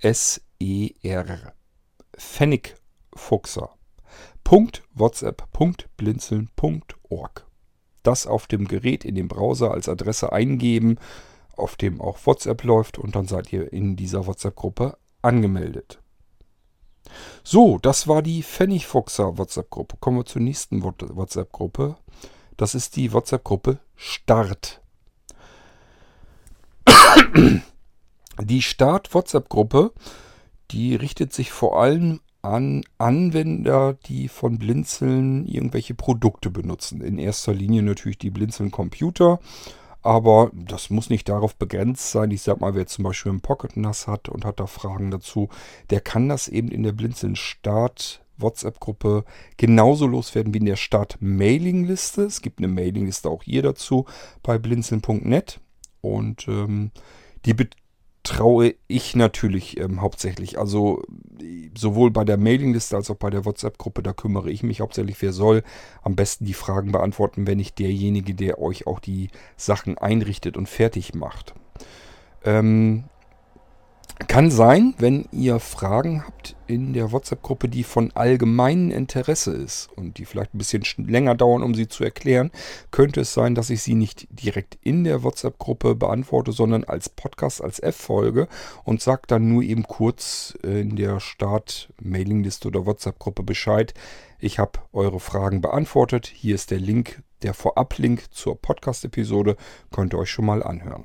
Speaker 1: S E R. Pfennigfuchser. .whatsapp.blinzeln.org. Das auf dem Gerät in dem Browser als Adresse eingeben, auf dem auch WhatsApp läuft und dann seid ihr in dieser WhatsApp-Gruppe angemeldet. So, das war die Pfennigfuchser WhatsApp-Gruppe. Kommen wir zur nächsten WhatsApp-Gruppe. Das ist die WhatsApp-Gruppe Start. Die Start-WhatsApp-Gruppe, die richtet sich vor allem an Anwender, die von Blinzeln irgendwelche Produkte benutzen. In erster Linie natürlich die Blinzeln Computer aber das muss nicht darauf begrenzt sein. Ich sag mal, wer zum Beispiel einen Pocket NAS hat und hat da Fragen dazu, der kann das eben in der Blinzeln Start WhatsApp-Gruppe genauso loswerden wie in der Start-Mailing-Liste. Es gibt eine Mailing-Liste auch hier dazu bei blinzeln.net. Und ähm, die traue ich natürlich ähm, hauptsächlich. Also sowohl bei der Mailingliste als auch bei der WhatsApp-Gruppe, da kümmere ich mich hauptsächlich, wer soll am besten die Fragen beantworten, wenn nicht derjenige, der euch auch die Sachen einrichtet und fertig macht. Ähm, Kann sein, wenn ihr Fragen habt in der WhatsApp-Gruppe, die von allgemeinem Interesse ist und die vielleicht ein bisschen länger dauern, um sie zu erklären, könnte es sein, dass ich sie nicht direkt in der WhatsApp-Gruppe beantworte, sondern als Podcast, als F-Folge und sage dann nur eben kurz in der Start-Mailingliste oder WhatsApp-Gruppe Bescheid. Ich habe eure Fragen beantwortet. Hier ist der Link, der Vorab-Link zur Podcast-Episode. Könnt ihr euch schon mal anhören.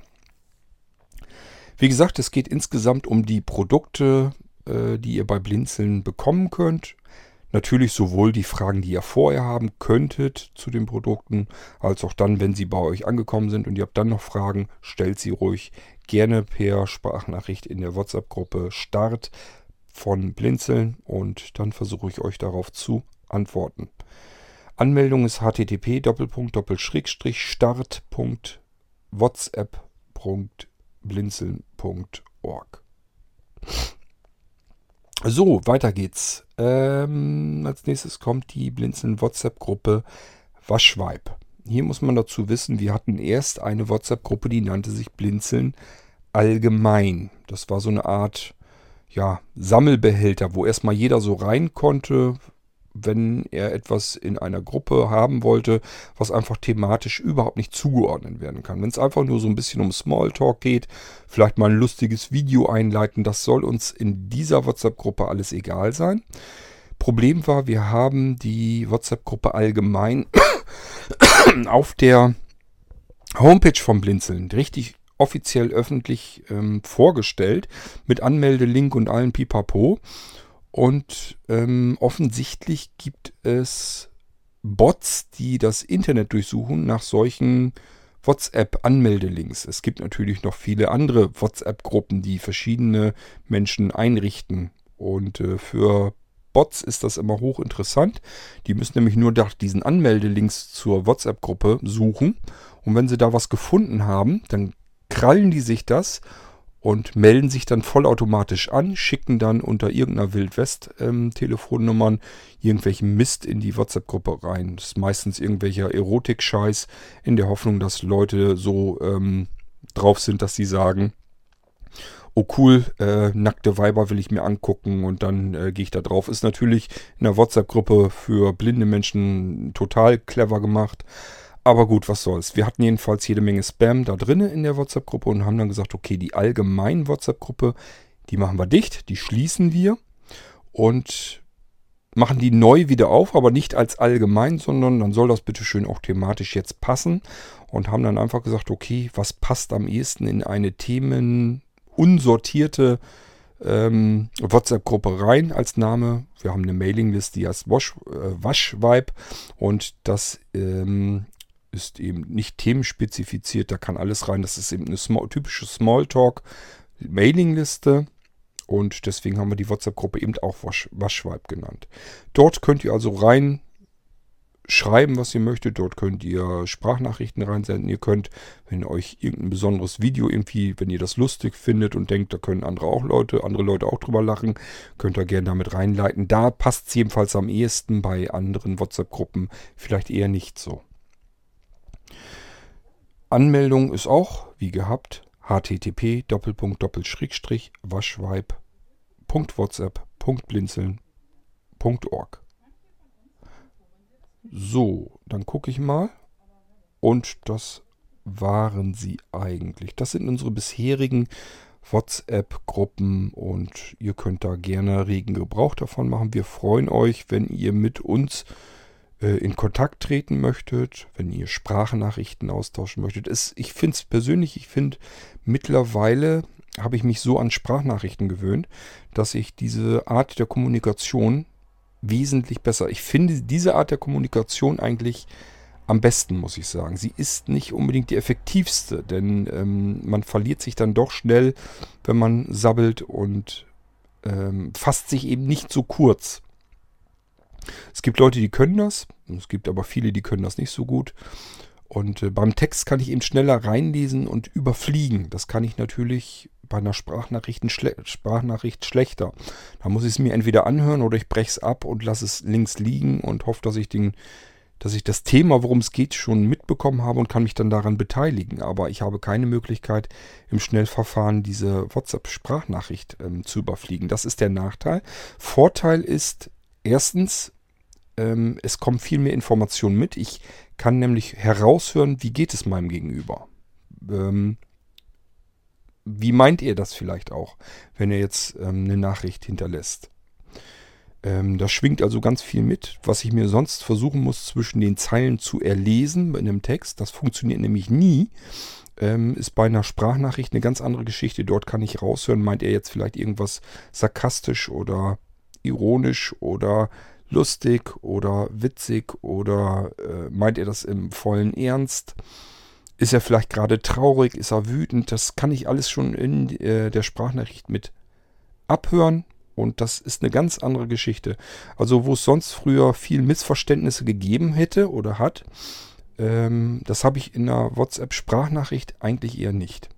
Speaker 1: Wie gesagt, es geht insgesamt um die Produkte, äh, die ihr bei Blinzeln bekommen könnt. Natürlich sowohl die Fragen, die ihr vorher haben könntet zu den Produkten, als auch dann, wenn sie bei euch angekommen sind und ihr habt dann noch Fragen, stellt sie ruhig gerne per Sprachnachricht in der WhatsApp-Gruppe Start von Blinzeln und dann versuche ich euch darauf zu antworten. Anmeldung ist http start.whatsapp.com blinzeln.org. So, weiter geht's. Ähm, als nächstes kommt die Blinzeln WhatsApp-Gruppe Waschweib. Hier muss man dazu wissen, wir hatten erst eine WhatsApp-Gruppe, die nannte sich Blinzeln allgemein. Das war so eine Art ja, Sammelbehälter, wo erstmal jeder so rein konnte, wenn er etwas in einer Gruppe haben wollte, was einfach thematisch überhaupt nicht zugeordnet werden kann. Wenn es einfach nur so ein bisschen um Smalltalk geht, vielleicht mal ein lustiges Video einleiten, das soll uns in dieser WhatsApp-Gruppe alles egal sein. Problem war, wir haben die WhatsApp-Gruppe allgemein auf der Homepage vom Blinzeln richtig offiziell öffentlich ähm, vorgestellt mit Anmeldelink und allen Pipapo. Und ähm, offensichtlich gibt es Bots, die das Internet durchsuchen nach solchen WhatsApp-Anmeldelinks. Es gibt natürlich noch viele andere WhatsApp-Gruppen, die verschiedene Menschen einrichten. Und äh, für Bots ist das immer hochinteressant. Die müssen nämlich nur nach diesen Anmeldelinks zur WhatsApp-Gruppe suchen. Und wenn sie da was gefunden haben, dann krallen die sich das und melden sich dann vollautomatisch an, schicken dann unter irgendeiner Wildwest-Telefonnummern ähm, irgendwelchen Mist in die WhatsApp-Gruppe rein. Das ist meistens irgendwelcher Erotik-Scheiß in der Hoffnung, dass Leute so ähm, drauf sind, dass sie sagen, oh cool, äh, nackte Weiber will ich mir angucken und dann äh, gehe ich da drauf. Ist natürlich in der WhatsApp-Gruppe für blinde Menschen total clever gemacht. Aber gut, was soll's. Wir hatten jedenfalls jede Menge Spam da drinnen in der WhatsApp-Gruppe und haben dann gesagt, okay, die allgemeine WhatsApp-Gruppe, die machen wir dicht, die schließen wir und machen die neu wieder auf, aber nicht als allgemein, sondern dann soll das bitteschön auch thematisch jetzt passen und haben dann einfach gesagt, okay, was passt am ehesten in eine Themen unsortierte ähm, WhatsApp-Gruppe rein als Name. Wir haben eine Mailingliste, die heißt Wash, äh, Waschvibe und das ähm, ist eben nicht themenspezifiziert, da kann alles rein. Das ist eben eine small, typische Smalltalk-Mailingliste. Und deswegen haben wir die WhatsApp-Gruppe eben auch Wasch, Waschweib genannt. Dort könnt ihr also rein schreiben, was ihr möchtet. Dort könnt ihr Sprachnachrichten reinsenden. Ihr könnt, wenn euch irgendein besonderes Video irgendwie, wenn ihr das lustig findet und denkt, da können andere auch Leute, andere Leute auch drüber lachen, könnt ihr gerne damit reinleiten. Da passt es jedenfalls am ehesten bei anderen WhatsApp-Gruppen vielleicht eher nicht so. Anmeldung ist auch, wie gehabt, http waschweib.whatsapp.blinzeln.org. So, dann gucke ich mal. Und das waren sie eigentlich. Das sind unsere bisherigen WhatsApp-Gruppen und ihr könnt da gerne regen Gebrauch davon machen. Wir freuen euch, wenn ihr mit uns in Kontakt treten möchtet, wenn ihr Sprachnachrichten austauschen möchtet. Es, ich finde es persönlich, ich finde mittlerweile habe ich mich so an Sprachnachrichten gewöhnt, dass ich diese Art der Kommunikation wesentlich besser. Ich finde diese Art der Kommunikation eigentlich am besten, muss ich sagen. Sie ist nicht unbedingt die effektivste, denn ähm, man verliert sich dann doch schnell, wenn man sabbelt und ähm, fasst sich eben nicht so kurz. Es gibt Leute, die können das. Es gibt aber viele, die können das nicht so gut. Und äh, beim Text kann ich eben schneller reinlesen und überfliegen. Das kann ich natürlich bei einer Sprachnachricht, schle Sprachnachricht schlechter. Da muss ich es mir entweder anhören oder ich breche es ab und lasse es links liegen und hoffe, dass ich den, dass ich das Thema, worum es geht, schon mitbekommen habe und kann mich dann daran beteiligen. Aber ich habe keine Möglichkeit, im Schnellverfahren diese WhatsApp-Sprachnachricht ähm, zu überfliegen. Das ist der Nachteil. Vorteil ist erstens, ähm, es kommen viel mehr Informationen mit. Ich kann nämlich heraushören, wie geht es meinem Gegenüber. Ähm, wie meint ihr das vielleicht auch, wenn ihr jetzt ähm, eine Nachricht hinterlässt? Ähm, da schwingt also ganz viel mit, was ich mir sonst versuchen muss, zwischen den Zeilen zu erlesen in einem Text. Das funktioniert nämlich nie. Ähm, ist bei einer Sprachnachricht eine ganz andere Geschichte. Dort kann ich raushören, meint er jetzt vielleicht irgendwas sarkastisch oder ironisch oder lustig oder witzig oder äh, meint er das im vollen Ernst? Ist er vielleicht gerade traurig? Ist er wütend? Das kann ich alles schon in äh, der Sprachnachricht mit abhören. Und das ist eine ganz andere Geschichte. Also wo es sonst früher viel Missverständnisse gegeben hätte oder hat, ähm, das habe ich in einer WhatsApp-Sprachnachricht eigentlich eher nicht.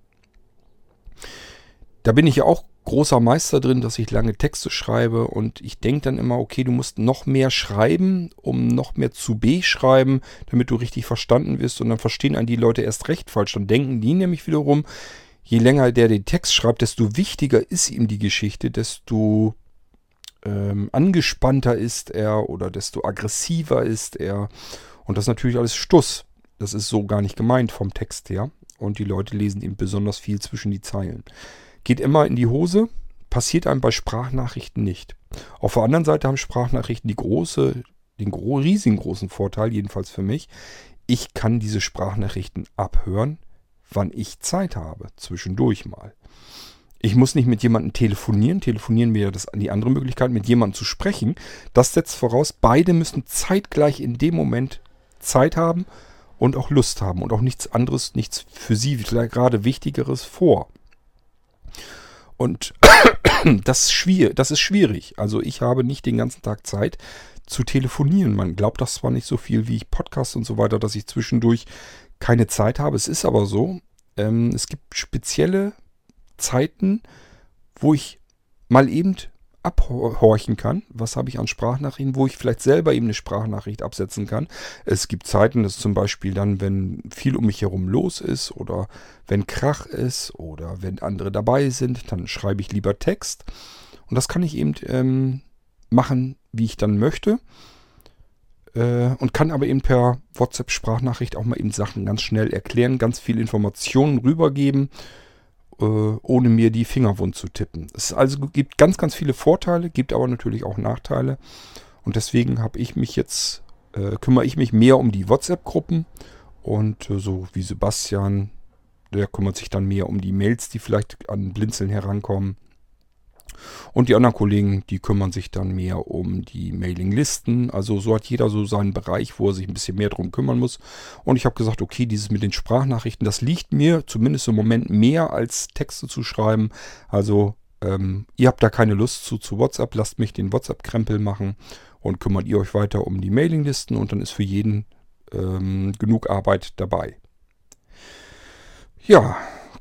Speaker 1: Da bin ich ja auch großer Meister drin, dass ich lange Texte schreibe und ich denke dann immer, okay, du musst noch mehr schreiben, um noch mehr zu B schreiben, damit du richtig verstanden wirst und dann verstehen einen die Leute erst recht falsch. Dann denken die nämlich wiederum, je länger der den Text schreibt, desto wichtiger ist ihm die Geschichte, desto ähm, angespannter ist er oder desto aggressiver ist er. Und das ist natürlich alles Stuss. Das ist so gar nicht gemeint vom Text her. Und die Leute lesen eben besonders viel zwischen die Zeilen. Geht immer in die Hose, passiert einem bei Sprachnachrichten nicht. Auf der anderen Seite haben Sprachnachrichten die große, den riesigen großen Vorteil, jedenfalls für mich, ich kann diese Sprachnachrichten abhören, wann ich Zeit habe, zwischendurch mal. Ich muss nicht mit jemandem telefonieren. Telefonieren wäre das die andere Möglichkeit, mit jemandem zu sprechen. Das setzt voraus, beide müssen zeitgleich in dem Moment Zeit haben und auch Lust haben und auch nichts anderes, nichts für sie gerade Wichtigeres vor. Und das ist, schwierig, das ist schwierig. Also ich habe nicht den ganzen Tag Zeit zu telefonieren. Man glaubt das zwar nicht so viel wie ich Podcast und so weiter, dass ich zwischendurch keine Zeit habe. Es ist aber so, ähm, es gibt spezielle Zeiten, wo ich mal eben abhorchen kann. Was habe ich an Sprachnachrichten, wo ich vielleicht selber eben eine Sprachnachricht absetzen kann. Es gibt Zeiten, das ist zum Beispiel dann, wenn viel um mich herum los ist oder wenn Krach ist oder wenn andere dabei sind, dann schreibe ich lieber Text. Und das kann ich eben ähm, machen, wie ich dann möchte. Äh, und kann aber eben per WhatsApp-Sprachnachricht auch mal eben Sachen ganz schnell erklären, ganz viel Informationen rübergeben ohne mir die Finger wund zu tippen. Es also gibt ganz, ganz viele Vorteile, gibt aber natürlich auch Nachteile. Und deswegen habe ich mich jetzt, äh, kümmere ich mich mehr um die WhatsApp-Gruppen und äh, so wie Sebastian, der kümmert sich dann mehr um die Mails, die vielleicht an Blinzeln herankommen. Und die anderen Kollegen, die kümmern sich dann mehr um die Mailinglisten. Also so hat jeder so seinen Bereich, wo er sich ein bisschen mehr drum kümmern muss. Und ich habe gesagt, okay, dieses mit den Sprachnachrichten, das liegt mir zumindest im Moment mehr als Texte zu schreiben. Also ähm, ihr habt da keine Lust zu, zu WhatsApp, lasst mich den WhatsApp-Krempel machen und kümmert ihr euch weiter um die Mailinglisten und dann ist für jeden ähm, genug Arbeit dabei. Ja,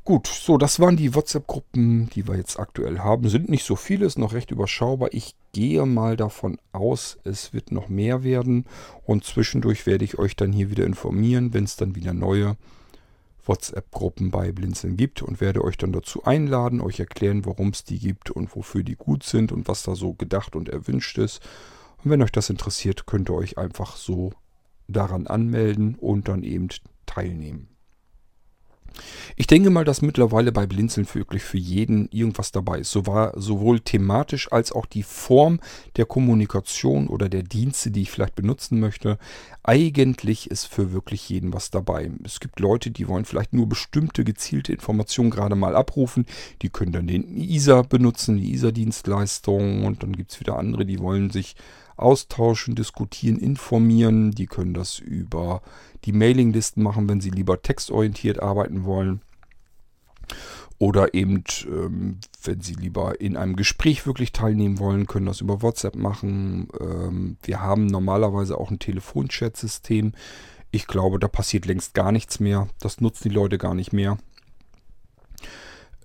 Speaker 1: Gut, so, das waren die WhatsApp-Gruppen, die wir jetzt aktuell haben. Sind nicht so viele, ist noch recht überschaubar. Ich gehe mal davon aus, es wird noch mehr werden. Und zwischendurch werde ich euch dann hier wieder informieren, wenn es dann wieder neue WhatsApp-Gruppen bei Blinzeln gibt und werde euch dann dazu einladen, euch erklären, warum es die gibt und wofür die gut sind und was da so gedacht und erwünscht ist. Und wenn euch das interessiert, könnt ihr euch einfach so daran anmelden und dann eben teilnehmen. Ich denke mal, dass mittlerweile bei Blinzeln wirklich für jeden irgendwas dabei ist. So war sowohl thematisch als auch die Form der Kommunikation oder der Dienste, die ich vielleicht benutzen möchte. Eigentlich ist für wirklich jeden was dabei. Es gibt Leute, die wollen vielleicht nur bestimmte gezielte Informationen gerade mal abrufen. Die können dann den ISA benutzen, die ISA-Dienstleistung. Und dann gibt es wieder andere, die wollen sich austauschen, diskutieren, informieren. Die können das über die Mailinglisten machen, wenn sie lieber textorientiert arbeiten wollen. Oder eben, ähm, wenn Sie lieber in einem Gespräch wirklich teilnehmen wollen, können das über WhatsApp machen. Ähm, wir haben normalerweise auch ein Telefonchat-System. Ich glaube, da passiert längst gar nichts mehr. Das nutzen die Leute gar nicht mehr.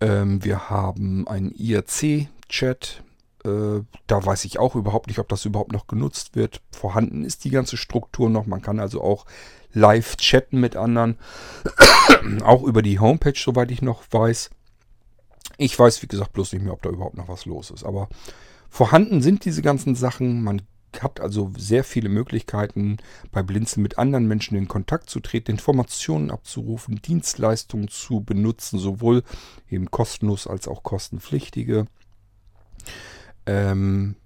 Speaker 1: Ähm, wir haben einen IRC-Chat. Äh, da weiß ich auch überhaupt nicht, ob das überhaupt noch genutzt wird. Vorhanden ist die ganze Struktur noch. Man kann also auch live chatten mit anderen. auch über die Homepage, soweit ich noch weiß. Ich weiß, wie gesagt, bloß nicht mehr, ob da überhaupt noch was los ist. Aber vorhanden sind diese ganzen Sachen. Man hat also sehr viele Möglichkeiten, bei Blinzeln mit anderen Menschen in Kontakt zu treten, Informationen abzurufen, Dienstleistungen zu benutzen, sowohl eben kostenlos als auch kostenpflichtige. Ähm,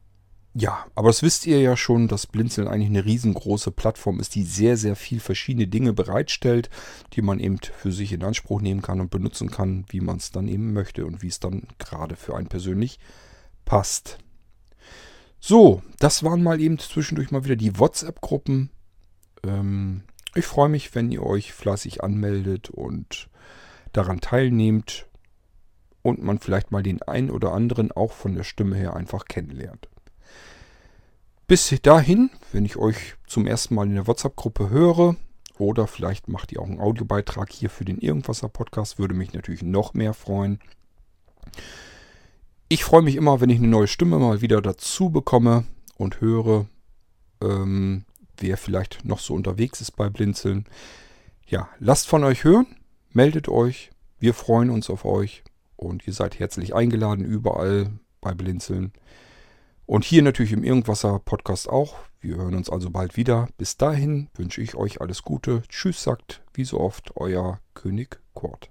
Speaker 1: ja, aber das wisst ihr ja schon, dass Blinzeln eigentlich eine riesengroße Plattform ist, die sehr, sehr viel verschiedene Dinge bereitstellt, die man eben für sich in Anspruch nehmen kann und benutzen kann, wie man es dann eben möchte und wie es dann gerade für einen persönlich passt. So, das waren mal eben zwischendurch mal wieder die WhatsApp-Gruppen. Ähm, ich freue mich, wenn ihr euch fleißig anmeldet und daran teilnehmt und man vielleicht mal den einen oder anderen auch von der Stimme her einfach kennenlernt. Bis dahin, wenn ich euch zum ersten Mal in der WhatsApp-Gruppe höre oder vielleicht macht ihr auch einen Audiobeitrag hier für den Irgendwasser Podcast, würde mich natürlich noch mehr freuen. Ich freue mich immer, wenn ich eine neue Stimme mal wieder dazu bekomme und höre, ähm, wer vielleicht noch so unterwegs ist bei Blinzeln. Ja, lasst von euch hören, meldet euch, wir freuen uns auf euch und ihr seid herzlich eingeladen überall bei Blinzeln. Und hier natürlich im Irgendwasser Podcast auch. Wir hören uns also bald wieder. Bis dahin wünsche ich euch alles Gute. Tschüss sagt wie so oft euer König Kurt.